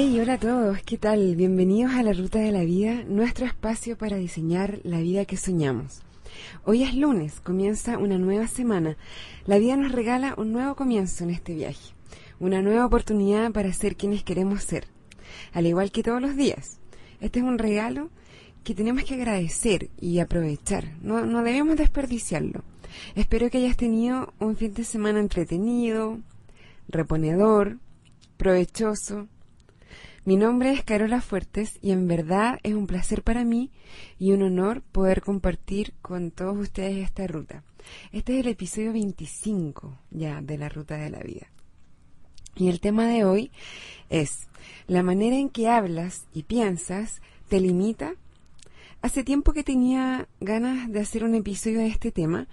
Hey, hola a todos, ¿qué tal? Bienvenidos a la Ruta de la Vida, nuestro espacio para diseñar la vida que soñamos. Hoy es lunes, comienza una nueva semana. La vida nos regala un nuevo comienzo en este viaje, una nueva oportunidad para ser quienes queremos ser, al igual que todos los días. Este es un regalo que tenemos que agradecer y aprovechar, no, no debemos desperdiciarlo. Espero que hayas tenido un fin de semana entretenido, reponedor, provechoso, mi nombre es Carola Fuertes y en verdad es un placer para mí y un honor poder compartir con todos ustedes esta ruta. Este es el episodio 25 ya de la ruta de la vida. Y el tema de hoy es la manera en que hablas y piensas te limita. Hace tiempo que tenía ganas de hacer un episodio de este tema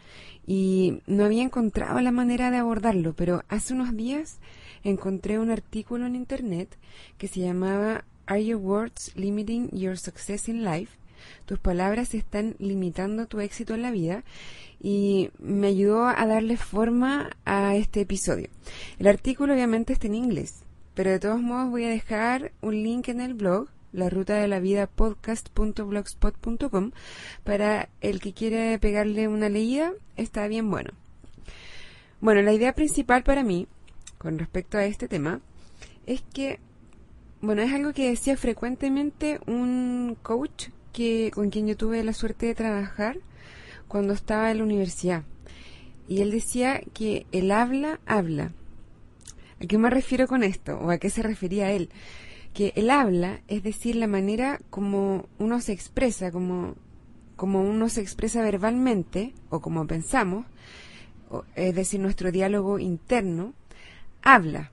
y no había encontrado la manera de abordarlo, pero hace unos días encontré un artículo en internet que se llamaba Are Your Words Limiting Your Success in Life? Tus palabras están limitando tu éxito en la vida y me ayudó a darle forma a este episodio. El artículo obviamente está en inglés, pero de todos modos voy a dejar un link en el blog la ruta de la vida podcast.blogspot.com para el que quiere pegarle una leída está bien bueno. Bueno, la idea principal para mí con respecto a este tema es que, bueno, es algo que decía frecuentemente un coach que, con quien yo tuve la suerte de trabajar cuando estaba en la universidad. Y él decía que el habla habla. ¿A qué me refiero con esto? ¿O a qué se refería él? Que el habla, es decir, la manera como uno se expresa, como, como uno se expresa verbalmente, o como pensamos, es decir, nuestro diálogo interno, habla,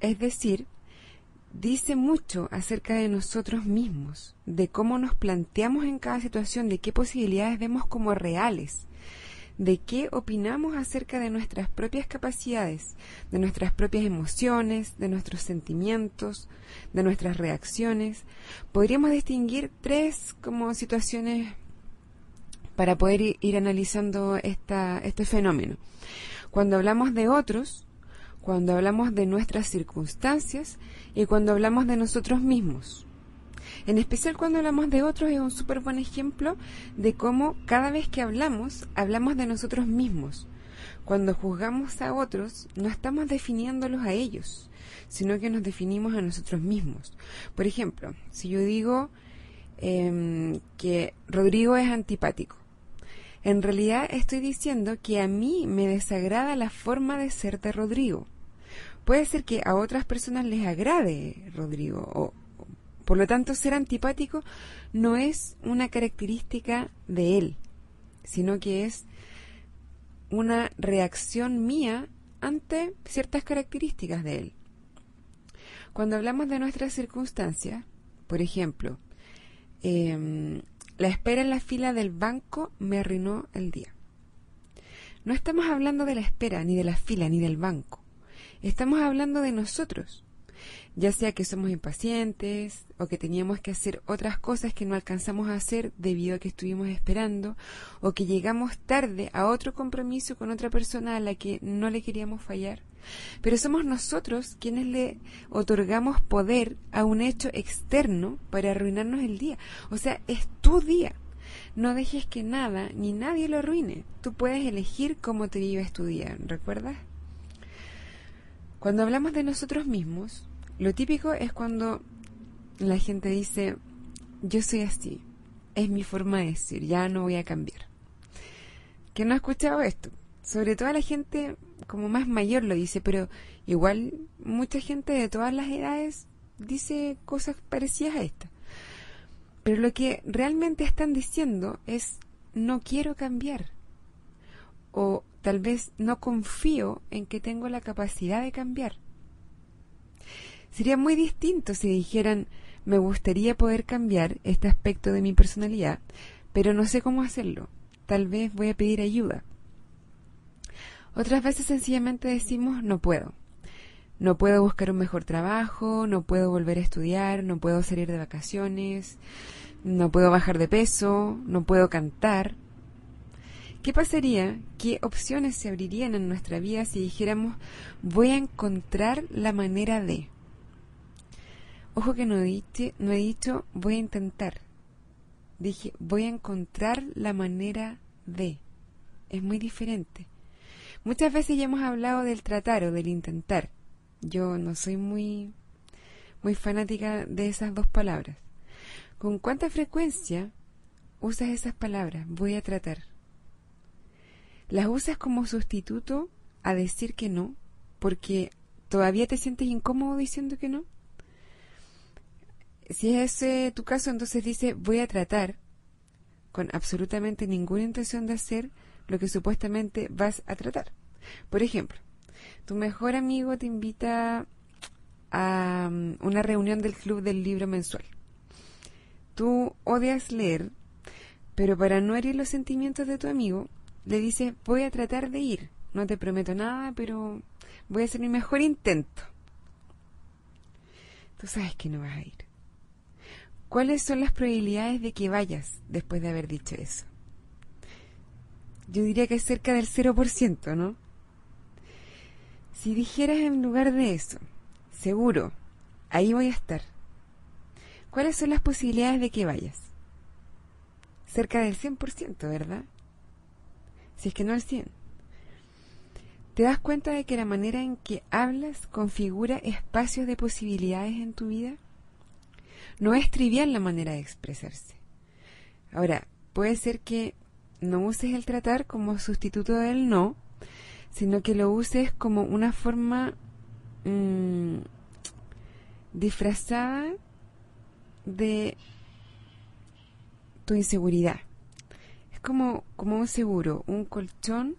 es decir, dice mucho acerca de nosotros mismos, de cómo nos planteamos en cada situación, de qué posibilidades vemos como reales, de qué opinamos acerca de nuestras propias capacidades, de nuestras propias emociones, de nuestros sentimientos, de nuestras reacciones. Podríamos distinguir tres como situaciones para poder ir analizando esta, este fenómeno. Cuando hablamos de otros, cuando hablamos de nuestras circunstancias y cuando hablamos de nosotros mismos. En especial cuando hablamos de otros es un súper buen ejemplo de cómo cada vez que hablamos, hablamos de nosotros mismos. Cuando juzgamos a otros, no estamos definiéndolos a ellos, sino que nos definimos a nosotros mismos. Por ejemplo, si yo digo em, que Rodrigo es antipático, en realidad estoy diciendo que a mí me desagrada la forma de ser de Rodrigo puede ser que a otras personas les agrade Rodrigo. O, por lo tanto, ser antipático no es una característica de él, sino que es una reacción mía ante ciertas características de él. Cuando hablamos de nuestras circunstancias, por ejemplo, em, la espera en la fila del banco me arruinó el día. No estamos hablando de la espera, ni de la fila, ni del banco. Estamos hablando de nosotros, ya sea que somos impacientes o que teníamos que hacer otras cosas que no alcanzamos a hacer debido a que estuvimos esperando o que llegamos tarde a otro compromiso con otra persona a la que no le queríamos fallar. Pero somos nosotros quienes le otorgamos poder a un hecho externo para arruinarnos el día. O sea, es tu día. No dejes que nada ni nadie lo arruine. Tú puedes elegir cómo te vives tu día, ¿recuerdas? Cuando hablamos de nosotros mismos, lo típico es cuando la gente dice, yo soy así, es mi forma de decir, ya no voy a cambiar. ¿Quién no ha escuchado esto? Sobre todo la gente como más mayor lo dice, pero igual mucha gente de todas las edades dice cosas parecidas a esta. Pero lo que realmente están diciendo es, no quiero cambiar. O Tal vez no confío en que tengo la capacidad de cambiar. Sería muy distinto si dijeran, me gustaría poder cambiar este aspecto de mi personalidad, pero no sé cómo hacerlo. Tal vez voy a pedir ayuda. Otras veces sencillamente decimos, no puedo. No puedo buscar un mejor trabajo, no puedo volver a estudiar, no puedo salir de vacaciones, no puedo bajar de peso, no puedo cantar, ¿Qué pasaría? ¿Qué opciones se abrirían en nuestra vida si dijéramos voy a encontrar la manera de? Ojo que no, no he dicho voy a intentar. Dije voy a encontrar la manera de. Es muy diferente. Muchas veces ya hemos hablado del tratar o del intentar. Yo no soy muy muy fanática de esas dos palabras. ¿Con cuánta frecuencia usas esas palabras? Voy a tratar. ¿Las usas como sustituto a decir que no? Porque todavía te sientes incómodo diciendo que no. Si es ese tu caso, entonces dice voy a tratar con absolutamente ninguna intención de hacer lo que supuestamente vas a tratar. Por ejemplo, tu mejor amigo te invita a mm, una reunión del club del libro mensual. Tú odias leer, pero para no herir los sentimientos de tu amigo, le dices, voy a tratar de ir. No te prometo nada, pero voy a hacer mi mejor intento. Tú sabes que no vas a ir. ¿Cuáles son las probabilidades de que vayas después de haber dicho eso? Yo diría que es cerca del 0%, ¿no? Si dijeras en lugar de eso, seguro, ahí voy a estar. ¿Cuáles son las posibilidades de que vayas? Cerca del 100%, ¿verdad? Si es que no al 100%. ¿Te das cuenta de que la manera en que hablas configura espacios de posibilidades en tu vida? No es trivial la manera de expresarse. Ahora, puede ser que no uses el tratar como sustituto del no, sino que lo uses como una forma mm, disfrazada de tu inseguridad. Es como, un seguro, un colchón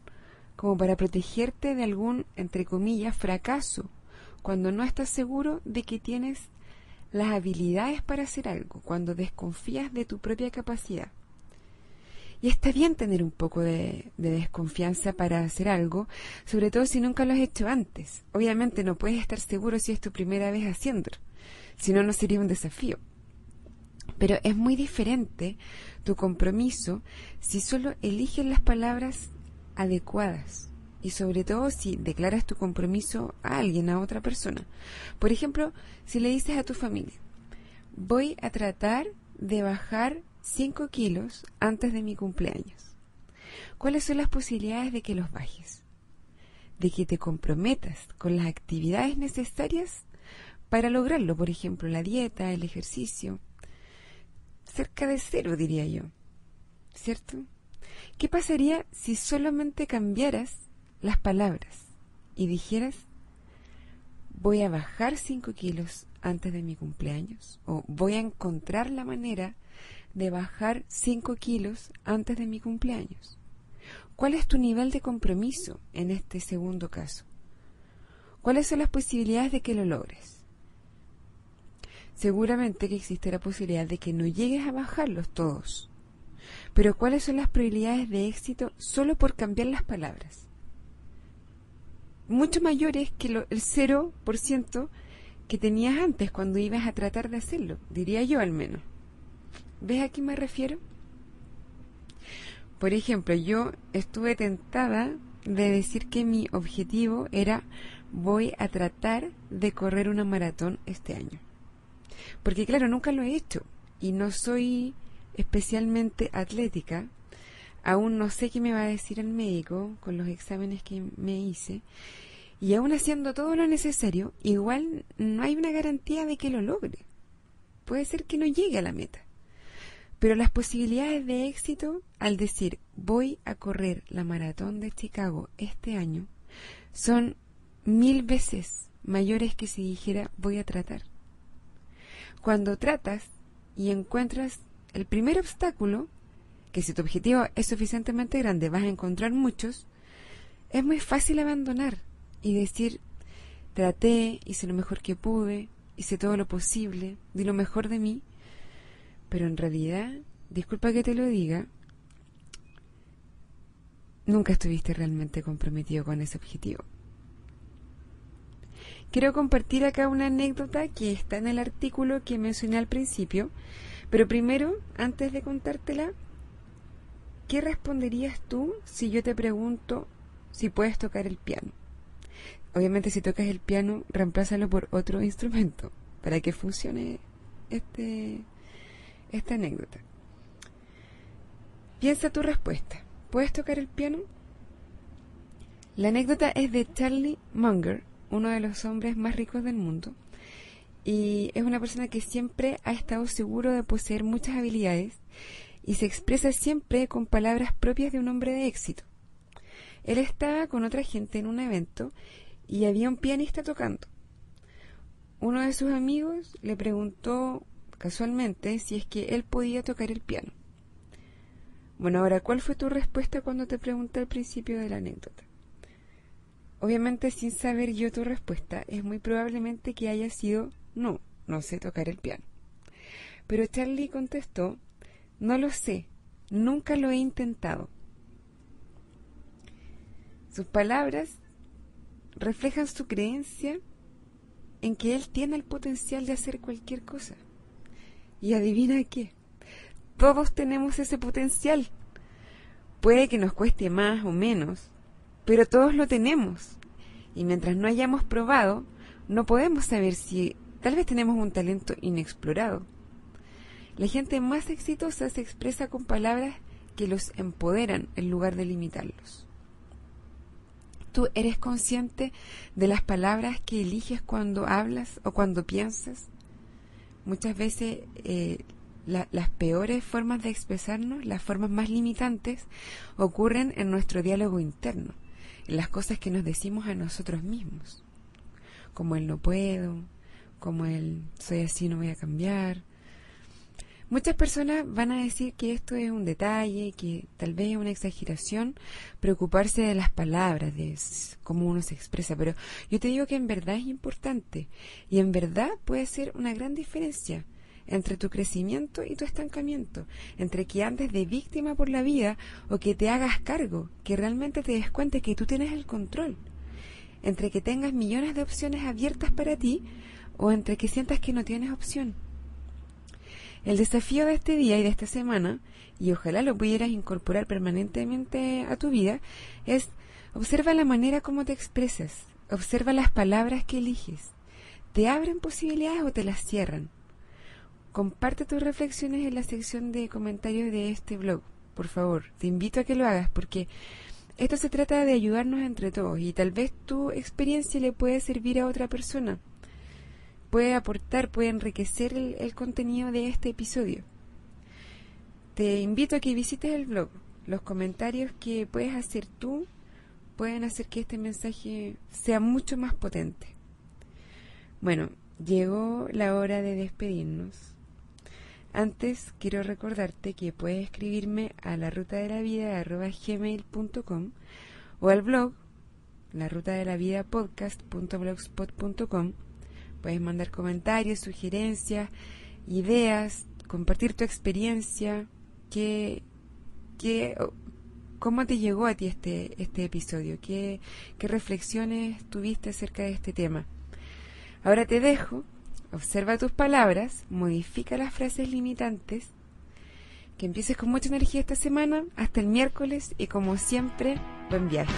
como para protegerte de algún, entre comillas, fracaso, cuando no estás seguro de que tienes las habilidades para hacer algo, cuando desconfías de tu propia capacidad. Y está bien tener un poco de, desconfianza para hacer algo, sobre todo si nunca lo has hecho antes. Obviamente no puedes estar seguro si es tu primera vez haciéndolo, si no, no sería un desafío. Pero es muy diferente tu compromiso si solo eliges las palabras adecuadas y sobre todo si declaras tu compromiso a alguien, a otra persona. Por ejemplo, si le dices a tu familia, voy a tratar de bajar 5 kilos antes de mi cumpleaños. ¿Cuáles son las posibilidades de que los bajes? De que te comprometas con las actividades necesarias para lograrlo, por ejemplo, la dieta, el ejercicio. Cerca de cero, diría yo. ¿Cierto? ¿Qué pasaría si solamente cambiaras las palabras y dijeras, voy a bajar 5 kilos antes de mi cumpleaños? O voy a encontrar la manera de bajar 5 kilos antes de mi cumpleaños. ¿Cuál es tu nivel de compromiso en este segundo caso? ¿Cuáles son las posibilidades de que lo logres? Seguramente que existe la posibilidad de que no llegues a bajarlos todos. Pero ¿cuáles son las probabilidades de éxito solo por cambiar las palabras? Mucho mayores que el 0% que tenías antes cuando ibas a tratar de hacerlo, diría yo al menos. ¿Ves a qué me refiero? Por ejemplo, yo estuve tentada de decir que mi objetivo era voy a tratar de correr una maratón este año. Porque claro, nunca lo he hecho y no soy especialmente atlética. Aún no sé qué me va a decir el médico con los exámenes que me hice. Y aún haciendo todo lo necesario, igual no hay una garantía de que lo logre. Puede ser que no llegue a la meta. Pero las posibilidades de éxito al decir voy a correr la maratón de Chicago este año son mil veces mayores que si dijera voy a tratar. Cuando tratas y encuentras el primer obstáculo, que si tu objetivo es suficientemente grande vas a encontrar muchos, es muy fácil abandonar y decir traté, hice lo mejor que pude, hice todo lo posible, di lo mejor de mí pero en realidad, disculpa que te lo diga, nunca estuviste realmente comprometido con ese objetivo. Quiero compartir acá una anécdota que está en el artículo que mencioné al principio, pero primero, antes de contártela, ¿qué responderías tú si yo te pregunto si puedes tocar el piano? Obviamente si tocas el piano, reemplázalo por otro instrumento. para que funcione este, esta anécdota. Piensa tu respuesta. ¿Puedes tocar el piano? La anécdota es de Charlie Munger, uno de los hombres más ricos del mundo, y es una persona que siempre ha estado seguro de poseer muchas habilidades y se expresa siempre con palabras propias de un hombre de éxito. Él estaba con otra gente en un evento y había un pianista tocando. Uno de sus amigos le preguntó casualmente si es que él podía tocar el piano. Bueno, ahora, ¿cuál fue tu respuesta cuando te pregunté al principio de la anécdota? Obviamente, sin saber yo tu respuesta, es muy probablemente que haya sido no, no sé tocar el piano. Pero Charlie contestó, no lo sé, nunca lo he intentado. Sus palabras reflejan su creencia en que él tiene el potencial de hacer cualquier cosa. Y adivina qué, todos tenemos ese potencial. Puede que nos cueste más o menos, pero todos lo tenemos. Y mientras no hayamos probado, no podemos saber si tal vez tenemos un talento inexplorado. La gente más exitosa se expresa con palabras que los empoderan en lugar de limitarlos. ¿Tú eres consciente de las palabras que eliges cuando hablas o cuando piensas? Muchas veces eh, las peores formas de expresarnos, las formas más limitantes, ocurren en nuestro diálogo interno, las cosas que nos decimos a nosotros mismos, como el no puedo, como el soy así, no voy a cambiar. Muchas personas van a decir que esto es un detalle, que tal vez es una exageración, preocuparse de las palabras, de cómo uno se expresa, pero yo te digo que en verdad es importante y en verdad puede ser una gran diferencia entre tu crecimiento y tu estancamiento, entre que andes de víctima por la vida o que te hagas cargo, que realmente te des cuenta que tú tienes el control, entre que tengas millones de opciones abiertas para ti o entre que sientas que no tienes opción. El desafío de este día y de esta semana, y ojalá lo pudieras incorporar permanentemente a tu vida, es observa la manera como te expresas, observa las palabras que eliges. ¿Te abren posibilidades o te las cierran? Comparte tus reflexiones en la sección de comentarios de este blog, por favor. Te invito a que lo hagas porque esto se trata de ayudarnos entre todos y tal vez tu experiencia le puede servir a otra persona. Puede aportar, puede enriquecer el, el contenido de este episodio. Te invito a que visites el blog. Los comentarios que puedes hacer tú pueden hacer que este mensaje sea mucho más potente. Bueno, llegó la hora de despedirnos. Antes quiero recordarte que puedes escribirme a la ruta de la vida o al blog la ruta de la vida podcast.blogspot.com. Puedes mandar comentarios, sugerencias, ideas, compartir tu experiencia, qué, qué, cómo te llegó a ti este, este episodio, qué, qué reflexiones tuviste acerca de este tema. Ahora te dejo Observa tus palabras, modifica las frases limitantes. Que empieces con mucha energía esta semana, hasta el miércoles y como siempre, buen viaje.